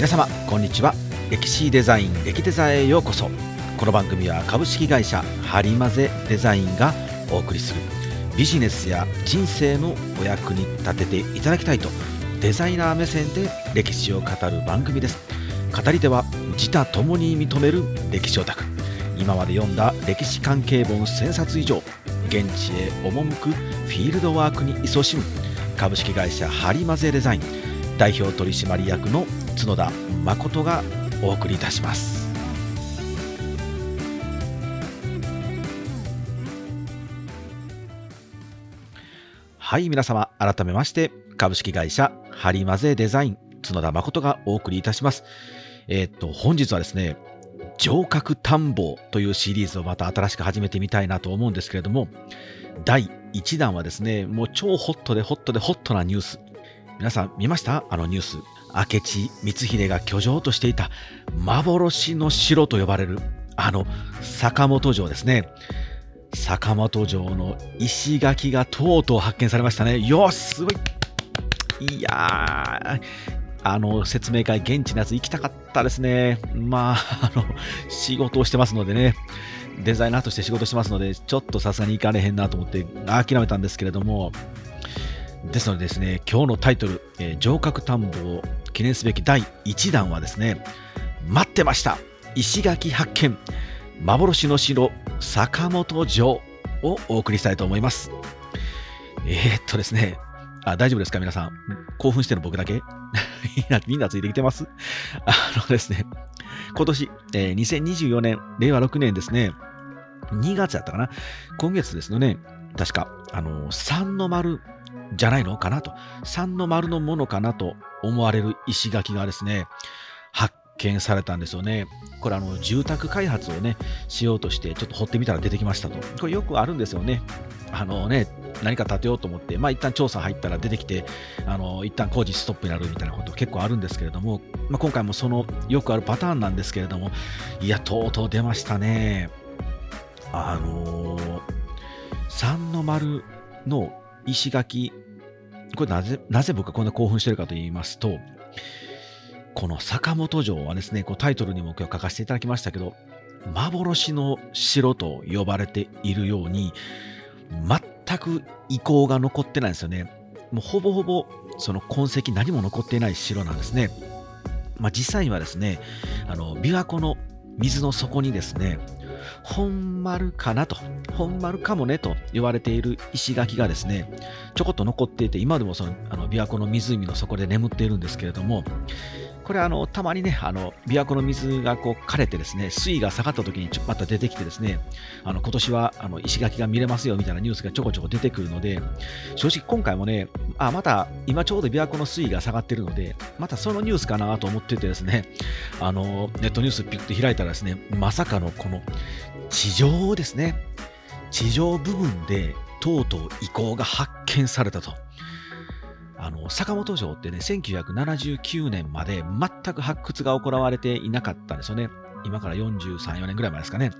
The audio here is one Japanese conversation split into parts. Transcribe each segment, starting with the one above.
皆様こんにちは。歴史デザイン歴デザへようこそ。この番組は株式会社ハリマゼデザインがお送りする。ビジネスや人生のお役に立てていただきたいとデザイナー目線で歴史を語る番組です。語り手は自他ともに認める歴史オタク。今まで読んだ歴史関係本1000冊以上現地へ赴くフィールドワークに勤しむ株式会社ハリマゼデザイン。代表取締役の角田誠がお送りいたします。はい皆様改めまして株式会社ハリマゼデザイン角田誠がお送りいたします。えー、っと本日はですね城郭探訪というシリーズをまた新しく始めてみたいなと思うんですけれども第1弾はですねもう超ホットでホットでホットなニュース。皆さん見ました？あのニュース。明智光秀が居城としていた幻の城と呼ばれるあの坂本城ですね。坂本城の石垣がとうとう発見されましたね。よしすごい。いやあの説明会現地のやつ行きたかったですね。まああの仕事をしてますのでね。デザイナーとして仕事してますのでちょっとさすがに行かれへんなと思って諦めたんですけれどもですのでですね今日のタイトル、えー、城郭探訪を記念すべき第1弾はですね待ってました。石垣発見。幻の城坂本城をお送りしたいと思います。えー、っとですねあ大丈夫ですか？皆さん。興奮してる僕だけ？みんなみんなついてきてます？あのですね今年、えー、2024年令和6年ですね2月やったかな？今月ですのね確かあの三の丸じゃないのかなと、3の丸のものかなと思われる石垣がですね、発見されたんですよね。これあの住宅開発をね、しようとしてちょっと掘ってみたら出てきましたと。これよくあるんですよね。あのね、何か建てようと思って、まあ一旦調査入ったら出てきて、あの一旦工事ストップになるみたいなこと結構あるんですけれども、まあ、今回もそのよくあるパターンなんですけれども、いや、とうとう出ましたね。あのー、3の丸の石垣、これなぜ、なぜ僕がこんな興奮してるかと言いますと、この坂本城はですね、こうタイトルにも今日書かせていただきましたけど、幻の城と呼ばれているように、全く遺構が残ってないんですよね。もうほぼほぼその痕跡何も残っていない城なんですね。まあ、実際にはですね、あの琵琶湖の水の底にですね、本丸かなと、本丸かもねと言われている石垣がですね、ちょこっと残っていて、今でもそのあの琵琶湖の湖の底で眠っているんですけれども、これあの、たまにね、あの、琵琶湖の水がこう枯れてですね、水位が下がった時にちょまた出てきてですね、あの、今年はあの石垣が見れますよみたいなニュースがちょこちょこ出てくるので、正直今回もね、あ、また今ちょうど琵琶湖の水位が下がってるので、またそのニュースかなと思っててですね、あの、ネットニュースピッと開いたらですね、まさかのこの地上ですね、地上部分でとうとう遺構が発見されたと。あの坂本城ってね、1979年まで全く発掘が行われていなかったんですよね。今から43、4年ぐらい前ですかね。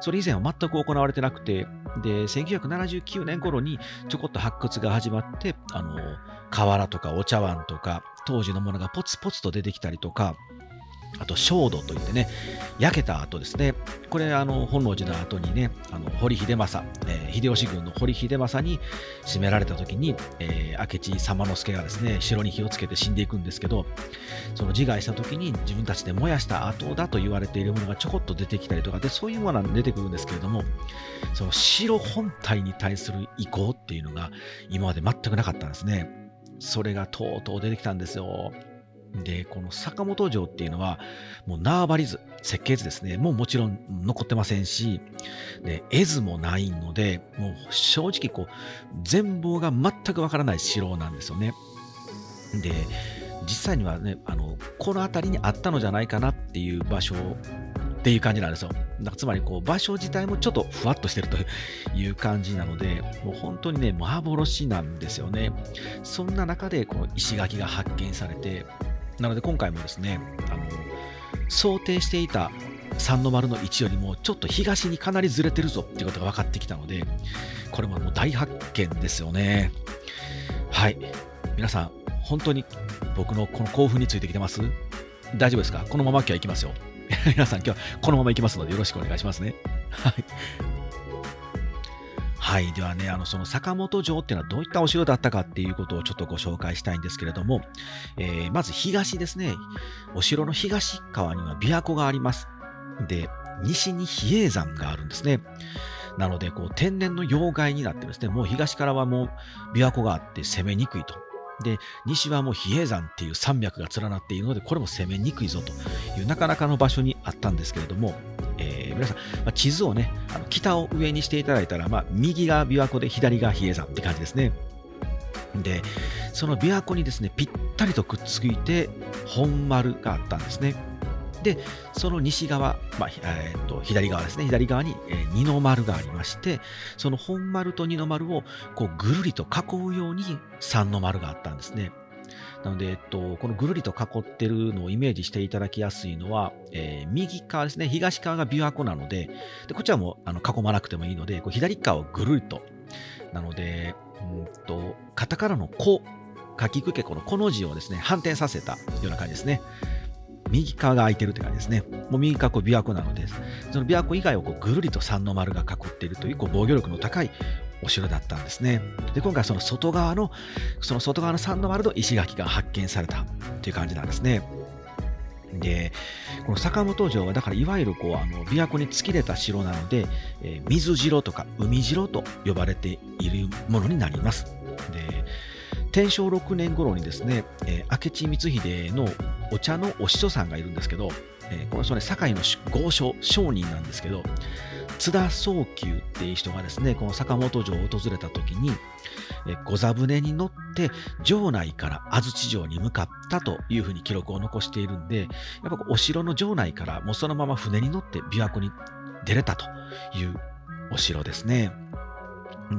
それ以前は全く行われてなくて、で、1979年頃にちょこっと発掘が始まって、あの、瓦とかお茶碗とか、当時のものがポツポツと出てきたりとか、あと、焦土といってね、焼けた後ですね、これ、あの、本能寺の後にね、あの堀秀政、えー、秀吉軍の堀秀政に締められた時に、えー、明智様之助がですね、城に火をつけて死んでいくんですけど、その自害した時に自分たちで燃やした後だと言われているものがちょこっと出てきたりとかで、そういうものが出てくるんですけれども、その城本体に対する意向っていうのが今まで全くなかったんですね。それがとうとう出てきたんですよ。で、この坂本城っていうのは、もう縄張り図、設計図ですね、もうもちろん残ってませんし、で絵図もないので、もう正直こう、全貌が全くわからない城なんですよね。で、実際にはね、あの、この辺りにあったのじゃないかなっていう場所っていう感じなんですよ。だかつまりこう場所自体もちょっとふわっとしてるという感じなので、もう本当にね、幻なんですよね。そんな中でこの石垣が発見されて、なので今回もですね、あの想定していた三の丸の位置よりもちょっと東にかなりずれてるぞっていうことが分かってきたので、これももう大発見ですよね。はい。皆さん、本当に僕のこの興奮についてきてます？大丈夫ですか？このまま今日は行きますよ。皆さん今日はこのまま行きますのでよろしくお願いしますね。はい。はい。ではね、あの、その坂本城っていうのはどういったお城だったかっていうことをちょっとご紹介したいんですけれども、えー、まず東ですね。お城の東側には琵琶湖があります。で、西に比叡山があるんですね。なので、こう、天然の要害になってですね、もう東からはもう琵琶湖があって攻めにくいと。で、西はもう比叡山っていう山脈が連なっているので、これも攻めにくいぞというなかなかの場所にあったんですけれども、えー、皆さん、まあ、地図をね、あの北を上にしていただいたら、まあ、右が琵琶湖で左が比叡山って感じですね。で、その琵琶湖にですね、ぴったりとくっついて、本丸があったんですね。で、その西側、まあえー、と左側ですね、左側に、えー、二の丸がありまして、その本丸と二の丸をこうぐるりと囲うように三の丸があったんですね。なので、えっと、このぐるりと囲ってるのをイメージしていただきやすいのは、えー、右側ですね、東側が琵琶湖なので、でこっちはもあの囲まなくてもいいので、こう左側をぐるりと。なので、うんと、カタカナの子、書きくけこのこの字をですね、反転させたような感じですね。右側が空いてるって感じですね。もう右側こう琵琶湖なので、その琵琶湖以外をこうぐるりと三の丸が囲っているというこう防御力の高いお城だったんですね。で、今回その外側の、その外側の三の丸の石垣が発見されたという感じなんですね。で、この坂本城は、だからいわゆるこう、あの、琵琶湖に突き出た城なので、えー、水城とか海城と呼ばれているものになります。で、天正6年頃にですね、えー、明智光秀のお茶のお師匠さんがいるんですけど、えー、この人ね、堺の豪商、商人なんですけど、津田宗久っていう人がですね、この坂本城を訪れた時に、御座船に乗って城内から安土城に向かったというふうに記録を残しているんで、やっぱお城の城内からもうそのまま船に乗って琵琶湖に出れたというお城ですね。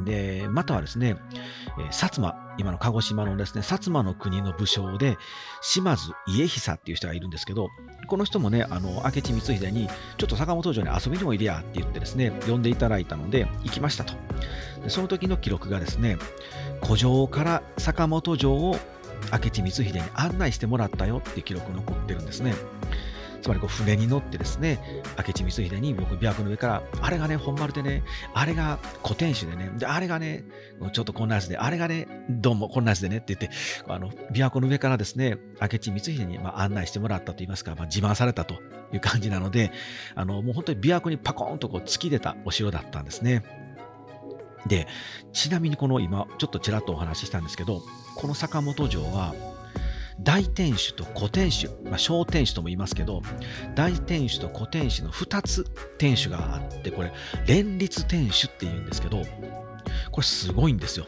で、またはですね、薩摩、今の鹿児島のですね、薩摩の国の武将で、島津家久っていう人がいるんですけど、この人もね、あの、明智光秀に、ちょっと坂本城に遊びにもいでやって言ってですね、呼んでいただいたので、行きましたと。でその時の記録がですね、古城から坂本城を明智光秀に案内してもらったよっていう記録残ってるんですね。つまりこう船に乗ってですね、明智光秀に僕、琵琶湖の上から、あれがね、本丸でね、あれが古典種でね、で、あれがね、ちょっとこんなやつで、あれがね、どうもこんなやつでねって言って、あの、琵琶湖の上からですね、明智光秀にま案内してもらったといいますか、まあ、自慢されたという感じなので、あの、もう本当に琵琶湖にパコンとこう突き出たお城だったんですね。で、ちなみにこの今、ちょっとちらっとお話ししたんですけど、この坂本城は、大天守と古天守、まあ、小天守とも言いますけど、大天守と古天守の2つ天守があって、これ、連立天守って言うんですけど、これすごいんですよ。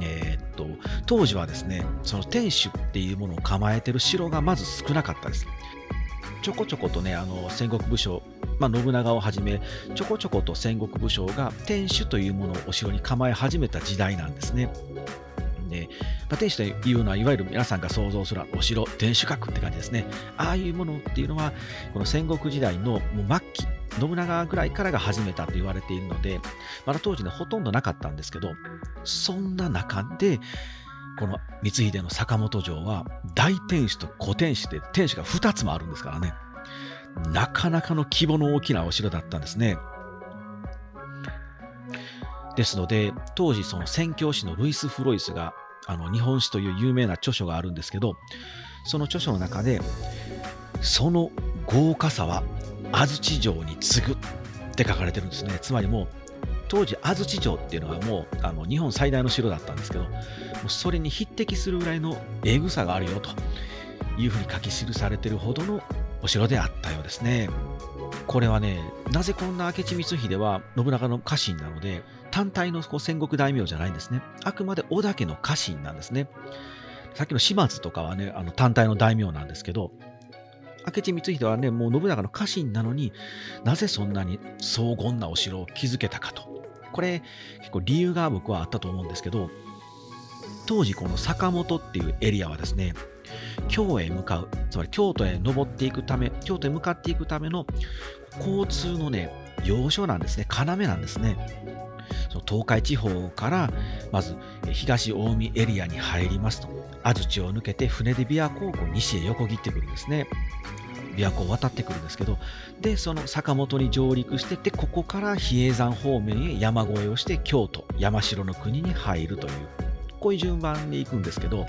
えー、っと、当時はですね、その天守っていうものを構えてる城がまず少なかったです。ちょこちょことね、あの戦国武将、まあ、信長をはじめ、ちょこちょこと戦国武将が天守というものをお城に構え始めた時代なんですね。で、まあ、天守というのは、いわゆる皆さんが想像するお城、天守閣って感じですね。ああいうものっていうのは、この戦国時代のもう末期、信長ぐらいからが始めたと言われているので、まだ当時ね、ほとんどなかったんですけど、そんな中で、この光秀の坂本城は大天守と小天守で天守が2つもあるんですからね。なかなかの規模の大きなお城だったんですね。ですので、当時その宣教師のルイス・フロイスがあの日本史という有名な著書があるんですけど、その著書の中で、その豪華さは安土城に次ぐって書かれてるんですね。つまりもう、当時安土城っていうのはもうあの日本最大の城だったんですけど、もうそれに匹敵するぐらいのえぐさがあるよというふうに書き記されてるほどのお城であったようですね。これはね、なぜこんな明智光秀は信長の家臣なので、単体のこう戦国大名じゃないんですね。あくまで織田家の家臣なんですね。さっきの島津とかはね、あの単体の大名なんですけど、明智光秀はね、もう信長の家臣なのになぜそんなに荘厳なお城を築けたかと。これ、結構理由が僕はあったと思うんですけど、当時この坂本っていうエリアはですね、京へ向かう、つまり京都へ登っていくため、京都へ向かっていくための交通のね、要所なんですね、要なんですね。その東海地方からまず東近江エリアに入りますと。安土を抜けて船で琵琶湖をこう西へ横切ってくるんですね。琵琶湖を渡ってくるんですけど、で、その坂本に上陸して、で、ここから比叡山方面へ山越えをして京都、山城の国に入るという、こういう順番に行くんですけど、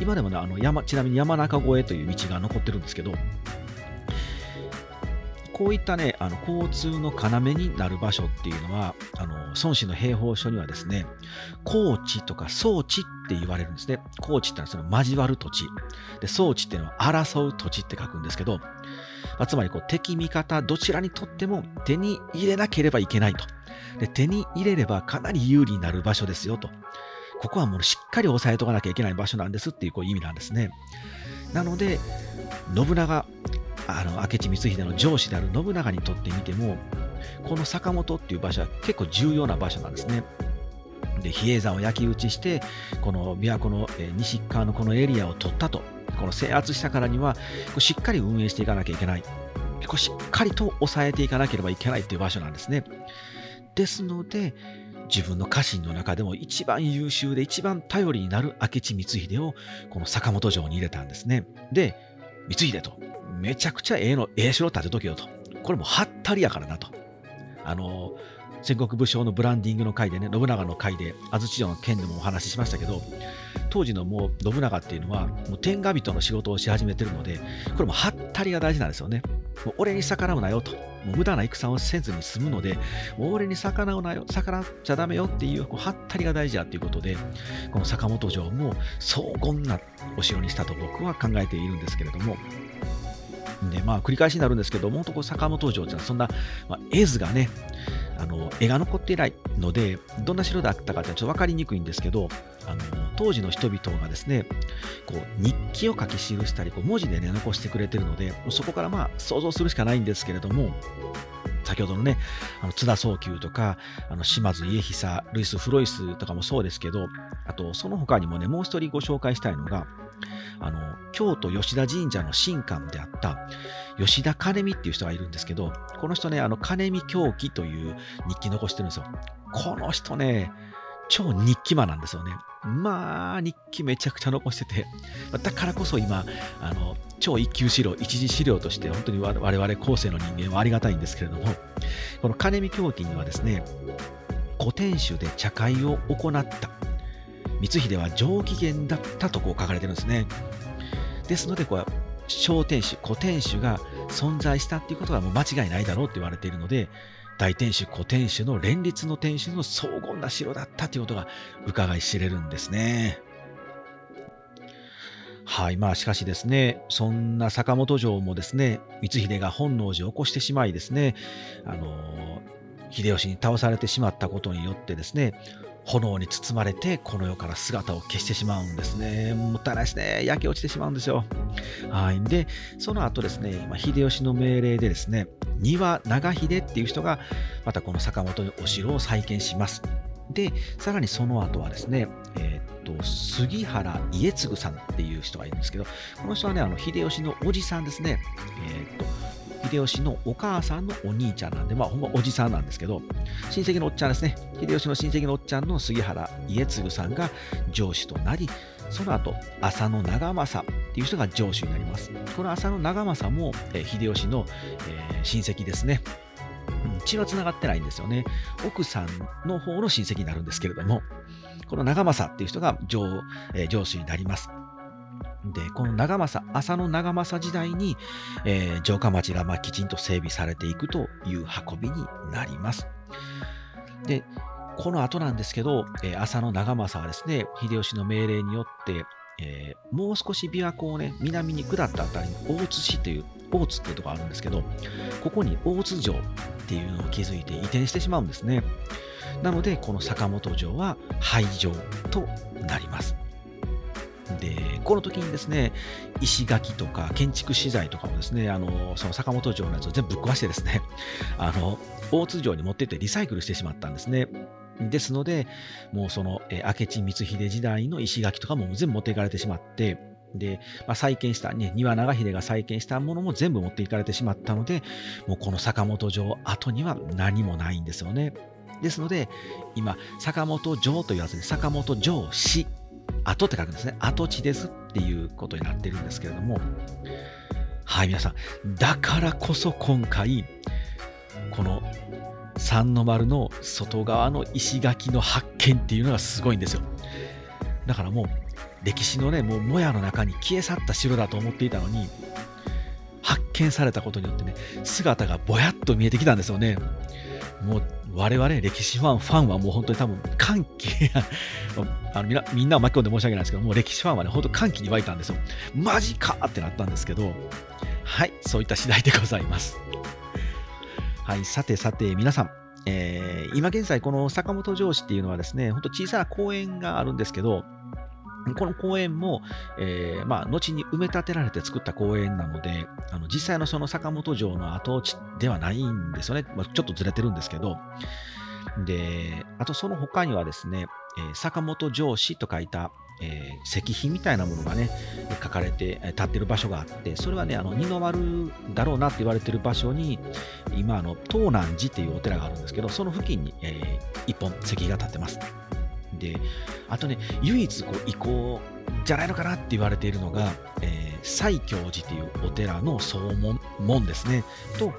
今でもね、あの山ちなみに山中越えという道が残ってるんですけど、こういったね、あの交通の要になる場所っていうのは、あの孫子の兵法書にはですね、高地とか装地って言われるんですね。高地ってのはその交わる土地。で、装地っていうのは争う土地って書くんですけど、まあ、つまりこう敵味方どちらにとっても手に入れなければいけないと。で、手に入れればかなり有利になる場所ですよと。ここはもうしっかり押さえとかなきゃいけない場所なんですっていうこう意味なんですね。なので、信長、あの明智光秀の上司である信長にとってみても、この坂本っていう場所は結構重要な場所なんですね。で、比叡山を焼き討ちして、この琵琶湖の西側のこのエリアを取ったと、この制圧したからには、しっかり運営していかなきゃいけない。こしっかりと抑えていかなければいけないという場所なんですね。ですので、自分の家臣の中でも一番優秀で一番頼りになる明智光秀をこの坂本城に入れたんですね。で、光秀と、めちゃくちゃええの、ええ城建てとけよと。これもはったりやからなと。あの、戦国武将のブランディングの回でね、信長の回で、安土城の件でもお話ししましたけど、当時のもう信長っていうのは、もう天下人の仕事をし始めてるので、これもはったりが大事なんですよね。もう俺に逆らうなよと。もう無駄な戦をせずに済むので、もう俺に逆らうなよ、逆らっちゃダメよっていう、こうはったりが大事だということで、この坂本城も荘厳なお城にしたと僕は考えているんですけれども、で、まあ、繰り返しになるんですけども、本当坂本城ってそんな、まあ、絵図がね、あの絵が残っていないので、どんな城だったかってちょっと分かりにくいんですけど、あの当時の人々がですね、こう日記を書き記したり、こう文字でね、残してくれてるので、そこからまあ想像するしかないんですけれども、先ほどのね、あの津田宗久とか、あの島津家久、ルイス・フロイスとかもそうですけど、あとその他にもね、もう一人ご紹介したいのが、あの京都吉田神社の神官であった吉田兼美っていう人がいるんですけど、この人ね、あの兼美狂気という日記残してるんですよ。この人ね、超日記魔なんですよね。まあ、日記めちゃくちゃ残してて、だからこそ今、あの超一級資料、一次資料として本当に我々後世の人間はありがたいんですけれども、この金見狂気にはですね、古典種で茶会を行った光秀は上機嫌だったとこう書かれてるんですね。ですので、こう小天守、古天守が存在したっていうことはもう間違いないだろうって言われているので、大天守、古天守の連立の天守の荘厳な城だったということが伺い知れるんですね。はい、まあしかしですね、そんな坂本城もですね、光秀が本能寺を起こしてしまいですね、あの秀吉に倒されてしまったことによってですね、炎に包まれてこの世から姿を消してしまうんですね。もったいないですね。焼け落ちてしまうんですよ。はい。で、その後ですね、秀吉の命令でですね、庭長秀っていう人がまたこの坂本のお城を再建します。で、さらにその後はですね、えー、っと、杉原家継さんっていう人がいるんですけど、この人はね、あの秀吉のおじさんですね。えー、っと、秀吉のお母さんのお兄ちゃんなんで、まあ、ほんまおじさんなんですけど、親戚のおっちゃんですね。秀吉の親戚のおっちゃんの杉原家継さんが上司となり、その後、浅野長政っていう人が上司になります。この浅野長政も、えー、秀吉の、えー、親戚ですね。血は繋がってないんですよね。奥さんの方の親戚になるんですけれども、この長政っていう人が上,、えー、上司になります。で、この長政、浅野長政時代に、えー、城下町がまあきちんと整備されていくという運びになります。で、この後なんですけど、えー、浅野長政はですね、秀吉の命令によって、えー、もう少し琵琶湖をね、南に下ったあたりに大津市という、大津っていうとこがあるんですけど、ここに大津城っていうのを築いて移転してしまうんですね。なので、この坂本城は廃城となります。で、この時にですね、石垣とか建築資材とかをですね、あの、その坂本城のやつを全部ぶっ壊してですね、あの、大津城に持ってってリサイクルしてしまったんですね。ですので、もうその、え明智光秀時代の石垣とかも全部持っていかれてしまって、で、まあ、再建した、ね、庭長秀が再建したものも全部持っていかれてしまったので、もうこの坂本城後には何もないんですよね。ですので、今、坂本城と言わずに坂本城市跡って書くんですね。跡地ですっていうことになってるんですけれども、はい、皆さん、だからこそ今回、この三の丸の外側の石垣の発見っていうのがすごいんですよ。だからもう歴史のね、もうもやの中に消え去った城だと思っていたのに、発見されたことによってね、姿がぼやっと見えてきたんですよね。もう我々歴史ファン、ファンはもう本当に多分歓喜あのみなみんなを巻き込んで申し訳ないですけど、もう歴史ファンはね、本当歓喜に湧いたんですよ。マジかってなったんですけど、はい、そういった次第でございます。はい、さてさて皆さん、えー、今現在この坂本城址っていうのはですね、本当小さな公園があるんですけど、この公園も、えー、まあ、後に埋め立てられて作った公園なので、あの実際のその坂本城の跡地ではないんですよね。まあ、ちょっとずれてるんですけど。で、あとその他にはですね、えー、坂本城址と書いた、えー、石碑みたいなものがね、書かれて、立ってる場所があって、それはね、あの二の丸だろうなって言われてる場所に、今、あの東南寺っていうお寺があるんですけど、その付近に、えー、一本石碑が立ってます。で、あとね、唯一こう遺構じゃないのかなって言われているのが、えー、西教寺というお寺の総門門ですね。と、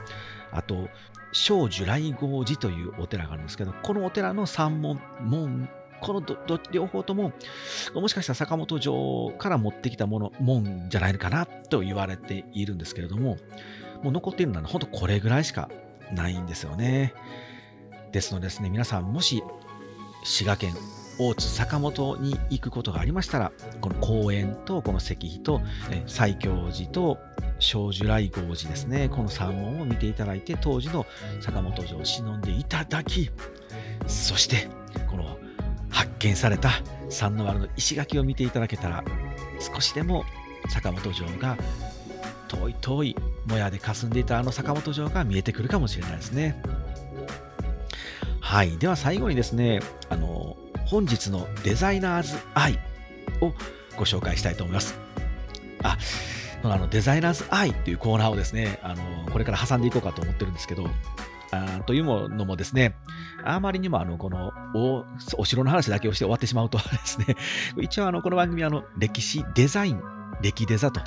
あと、小樹来合寺というお寺があるんですけど、このお寺の三門、門、この両方とも、もしかしたら坂本城から持ってきたもの、門じゃないのかなと言われているんですけれども、もう残っているのは本当これぐらいしかないんですよね。ですのでですね、皆さんもし滋賀県大津坂本に行くことがありましたら、この公園とこの石碑と、西教寺と小樹来合寺ですね、この三門を見ていただいて、当時の坂本城を忍んでいただき、そして、この発見された三の丸の石垣を見ていただけたら、少しでも坂本城が遠い遠いもやで霞んでいたあの坂本城が見えてくるかもしれないですね。はい。では最後にですね、あの、本日のデザイナーズアイをご紹介したいと思います。あ、あのデザイナーズアイっていうコーナーをですね、あのこれから挟んでいこうかと思ってるんですけど、あというのもですね、あまりにもあのこのおお城の話だけをして終わってしまうとですね、一応あのこの番組はあの歴史デザイン歴デザと、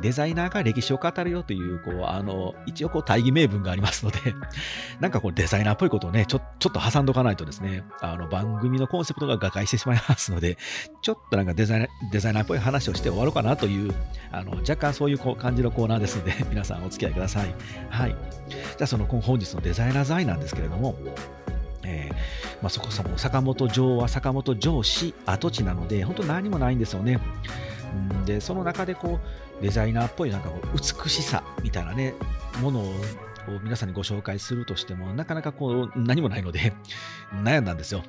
デザイナーが歴史を語るよという、こう、あの、一応こう大義名分がありますので、なんかこうデザイナーっぽいことをね、ちょちょっと挟んどかないとですね、あの番組のコンセプトが瓦解してしまいますので、ちょっとなんかデザイナーデザイナーっぽい話をして終わろうかなという、あの若干そういうこう感じのコーナーですので、皆さんお付き合いください。はい。じゃあその本日のデザイナーズアイなんですけれども、えーまあ、そこそも坂本城は坂本城市跡地なので、本当何もないんですよね。でその中でこうデザイナーっぽいなんかこう美しさみたいなねものを皆さんにご紹介するとしてもなかなかこう何もないので 悩んだんですよ。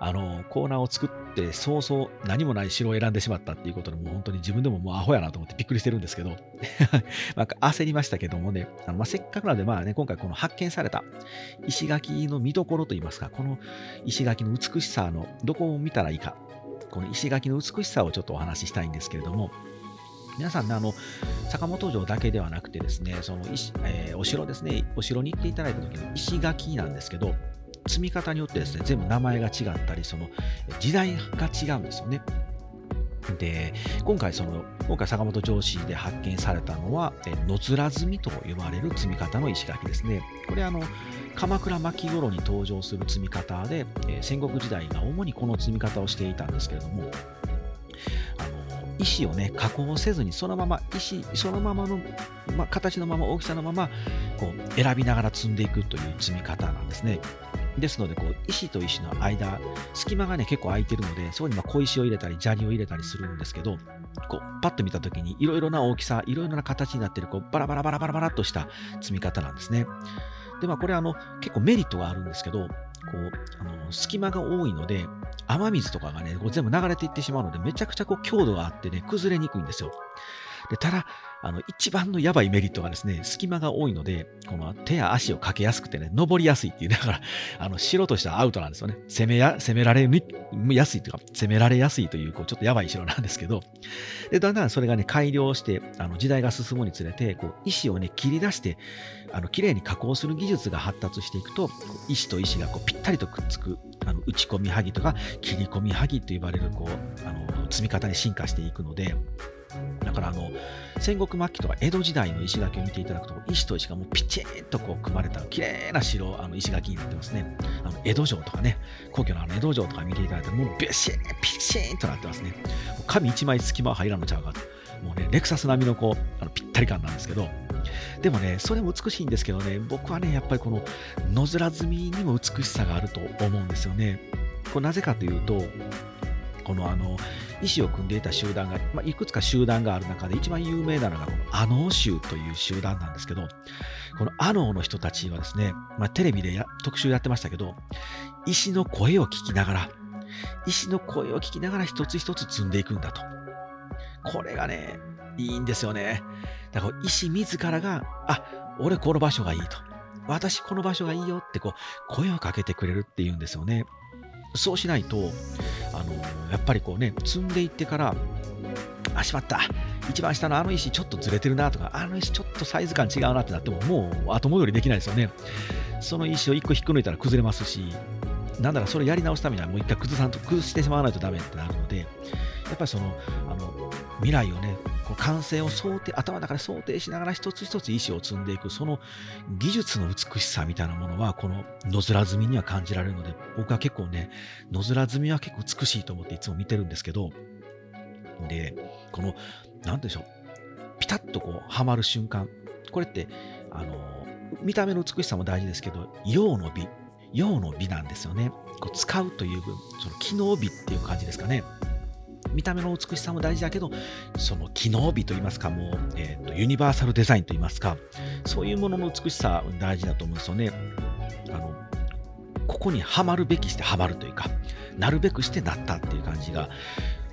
あのコーナーを作って早々何もない城を選んでしまったっていうことでもう本当に自分でももうアホやなと思ってびっくりしてるんですけど なんか焦りましたけどもねあの、まあ、せっかくなのでまあね今回この発見された石垣の見どころといいますかこの石垣の美しさのどこを見たらいいかこの石垣の美しさをちょっとお話ししたいんですけれども、皆さんね、あの、坂本城だけではなくてですね、その石、えー、お城ですね、お城に行っていただいた時の石垣なんですけど、積み方によってですね、全部名前が違ったり、その時代が違うんですよね。で、今回その、今回坂本城市で発見されたのは、野面積みと呼ばれる積み方の石垣ですね。これあの、鎌倉末頃に登場する積み方で、え戦国時代が主にこの積み方をしていたんですけれども、石をね、加工せずに、そのまま石、そのままの、ま形のまま、大きさのまま、こう、選びながら積んでいくという積み方なんですね。ですので、こう、石と石の間、隙間がね、結構空いてるので、そこにま小石を入れたり、砂利を入れたりするんですけど、こう、パッと見たときに、いろいろな大きさ、いろいろな形になってる、こう、バラバラバラバラバラっとした積み方なんですね。で、まあ、これ、あの、結構メリットがあるんですけど、こう、あの、隙間が多いので、雨水とかがね、こう全部流れていってしまうので、めちゃくちゃこう、強度があってね、崩れにくいんですよ。で、ただ、あの、一番のやばいメリットがですね、隙間が多いので、この手や足をかけやすくてね、登りやすいっていう、だから、あの、白としたアウトなんですよね。攻めや、攻められやすいというか、攻められやすいという、こう、ちょっとやばい城なんですけど、で、だんだんそれがね、改良して、あの、時代が進むにつれて、こう、石をね、切り出して、あの、綺麗に加工する技術が発達していくと、石と石がこうぴったりとくっつく、あの打ち込みはぎとか切り込みはぎと呼ばれるこうあの積み方に進化していくので、だからあの戦国末期とか江戸時代の石垣を見ていただくと石と石がもうピチンとこう組まれた綺麗な城あの石垣になってますね。あの江戸城とかね皇居のあの江戸城とか見ていただいてもうビシンピシンとなってますね。紙一枚隙間入らんのちゃうかともうねレクサス並みのこうあのぴったり感なんですけど。でもねそれも美しいんですけどね僕はねやっぱりこの野面積みにも美しさがあると思うんですよね。これなぜかというとこのあの意思を組んでいた集団が、まあ、いくつか集団がある中で一番有名なのがこのアノー州という集団なんですけど、このアノーの人たちはですね、まあ、テレビで特集やってましたけど、石の声を聞きながら、石の声を聞きながら一つ一つ積んでいくんだと。これがね、いいんですよね。だから石自らが、あ、俺この場所がいいと。私この場所がいいよってこう声をかけてくれるっていうんですよね。そうしないと、あのやっぱりこうね、積んでいってから、あ、しまった。一番下のあの石ちょっとずれてるなとか、あの石ちょっとサイズ感違うなってなっても、もう後戻りできないですよね。その石を1個引っこ抜いたら崩れますし、なんならそれやり直すためにはもう一回崩さんと崩してしまわないとダメってなるので、やっぱりその、あの、未来をね、こう完成を想定、頭の中で想定しながら一つ一つ石を積んでいく、その技術の美しさみたいなものは、この野面積みには感じられるので、僕は結構ね、野面積みは結構美しいと思っていつも見てるんですけど、で、この、なんでしょう、ピタッとこう、はまる瞬間、これって、あの、見た目の美しさも大事ですけど、用の美、用の美なんですよね。こう使うという分、その機能美っていう感じですかね。見た目の美しさも大事だけど、その機能美といいますか、もう、えーと、ユニバーサルデザインといいますか、そういうものの美しさ大事だと思うんですよね。あのここにはまるべきしてはまるというか、なるべくしてなったっていう感じが、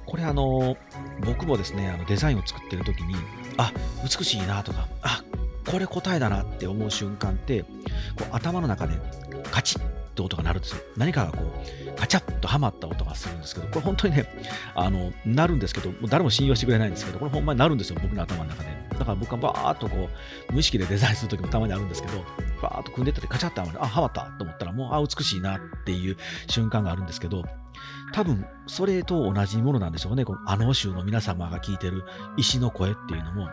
これあの、僕もですね、あのデザインを作ってる時に、あ、美しいなとか、あ、これ答えだなって思う瞬間って、こう頭の中でカチッって音が鳴るんですよ。何かがこう、カチャッとはまった音がするんですけど、これ本当にね、あの、なるんですけど、もう誰も信用してくれないんですけど、これほんまになるんですよ、僕の頭の中で。だから僕はバーっとこう、無意識でデザインするときもたまにあるんですけど、バーっと組んでったりカチャッとはまる、あ、はまったと思ったら、もう、あ、美しいなっていう瞬間があるんですけど、多分、それと同じものなんでしょうね。このあの州の皆様が聞いてる石の声っていうのも、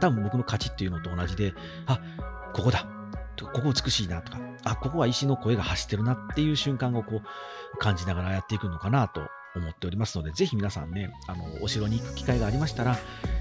多分僕の価値っていうのと同じで、あ、ここだ。ここ美しいなとか、あ、ここは石の声が走ってるなっていう瞬間をこう感じながらやっていくのかなと思っておりますので、ぜひ皆さんね、あの、お城に行く機会がありましたら、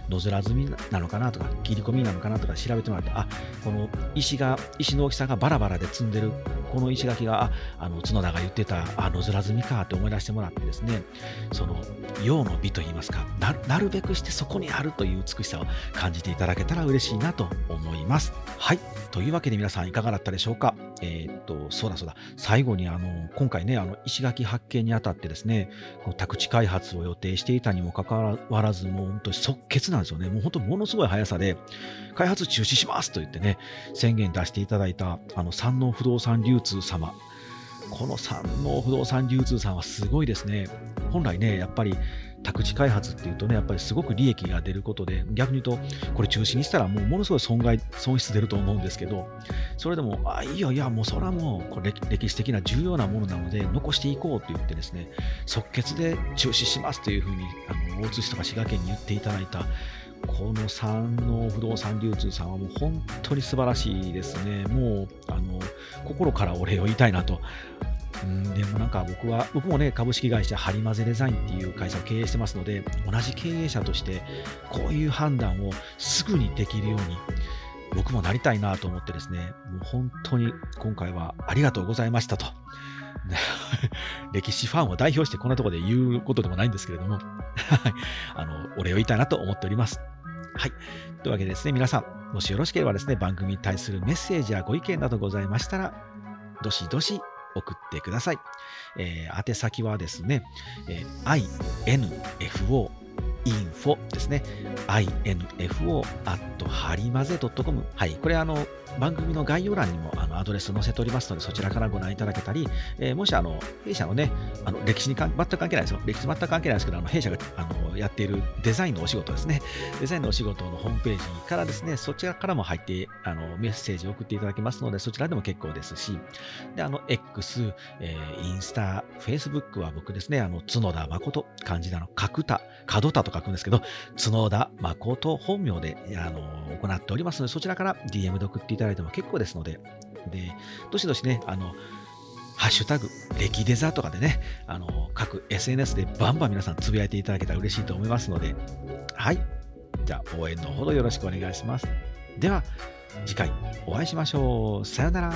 野面積みなのかなとか、切り込みなのかなとか調べてもらって、あ、この石が、石の大きさがバラバラで積んでる、この石垣が、あ、あの、角田が言ってた、あ、野面積みかって思い出してもらってですね、その、用の美といいますかな、なるべくしてそこにあるという美しさを感じていただけたら嬉しいなと思います。はい。というわけで皆さんいかがだったでしょうか？えー、っと、そうだそうだ。最後に、あの、今回ね、あの、石垣発見にあたってですね、この宅地開発を予定していたにもかかわらず、もう本当に即決なんですよね。もう本当ものすごい速さで、開発中止しますと言ってね、宣言出していただいた、あの、山王不動産流通様。この山王不動産流通さんはすごいですね。本来ね、やっぱり、宅地開発っていうとね、やっぱりすごく利益が出ることで、逆に言うと、これ中止にしたらもうものすごい損害、損失出ると思うんですけど、それでも、あ、いいよ、いや、もうそれはもうこれ歴史的な重要なものなので、残していこうって言ってですね、即決で中止しますというふうに、あの大津市とか滋賀県に言っていただいた、この山王不動産流通さんはもう本当に素晴らしいですね。もう、あの、心からお礼を言いたいなとうん、でもなんか僕は、僕もね、株式会社ハリマゼデザインっていう会社を経営してますので、同じ経営者として、こういう判断をすぐにできるように、僕もなりたいなと思ってですね、もう本当に今回はありがとうございましたと。歴史ファンを代表してこんなとこで言うことでもないんですけれども、あの、お礼を言いたいなと思っております。はい。というわけでですね、皆さん、もしよろしければですね、番組に対するメッセージやご意見などございましたら、どしどし送ってください。えー、宛先はですね、えー、info info ですね。info at はりまぜ .com。はい。これあの、番組の概要欄にもあのアドレス載せておりますので、そちらからご覧いただけたり、えー、もしあの弊社のね、あの歴史に全く関係ないですよ。歴史全く関係ないですけど、あの弊社があのやっているデザインのお仕事ですね。デザインのお仕事のホームページからですね、そちらからも入ってあのメッセージを送っていただけますので、そちらでも結構ですし、で、あの X、えー、インスタ、Facebook は僕ですね、あの角田誠、漢字であの角田、角田と書くんですけど、角田誠本名であの行っておりますので、そちらから DM で送っていただいても結構ですので、で、どしどしね、あの、ハッシュタグ、歴デザとかでね、あの、各 SNS でバンバン皆さんつぶやいていただけたら嬉しいと思いますので、はい。じゃあ、応援のほどよろしくお願いします。では、次回お会いしましょう。さよなら。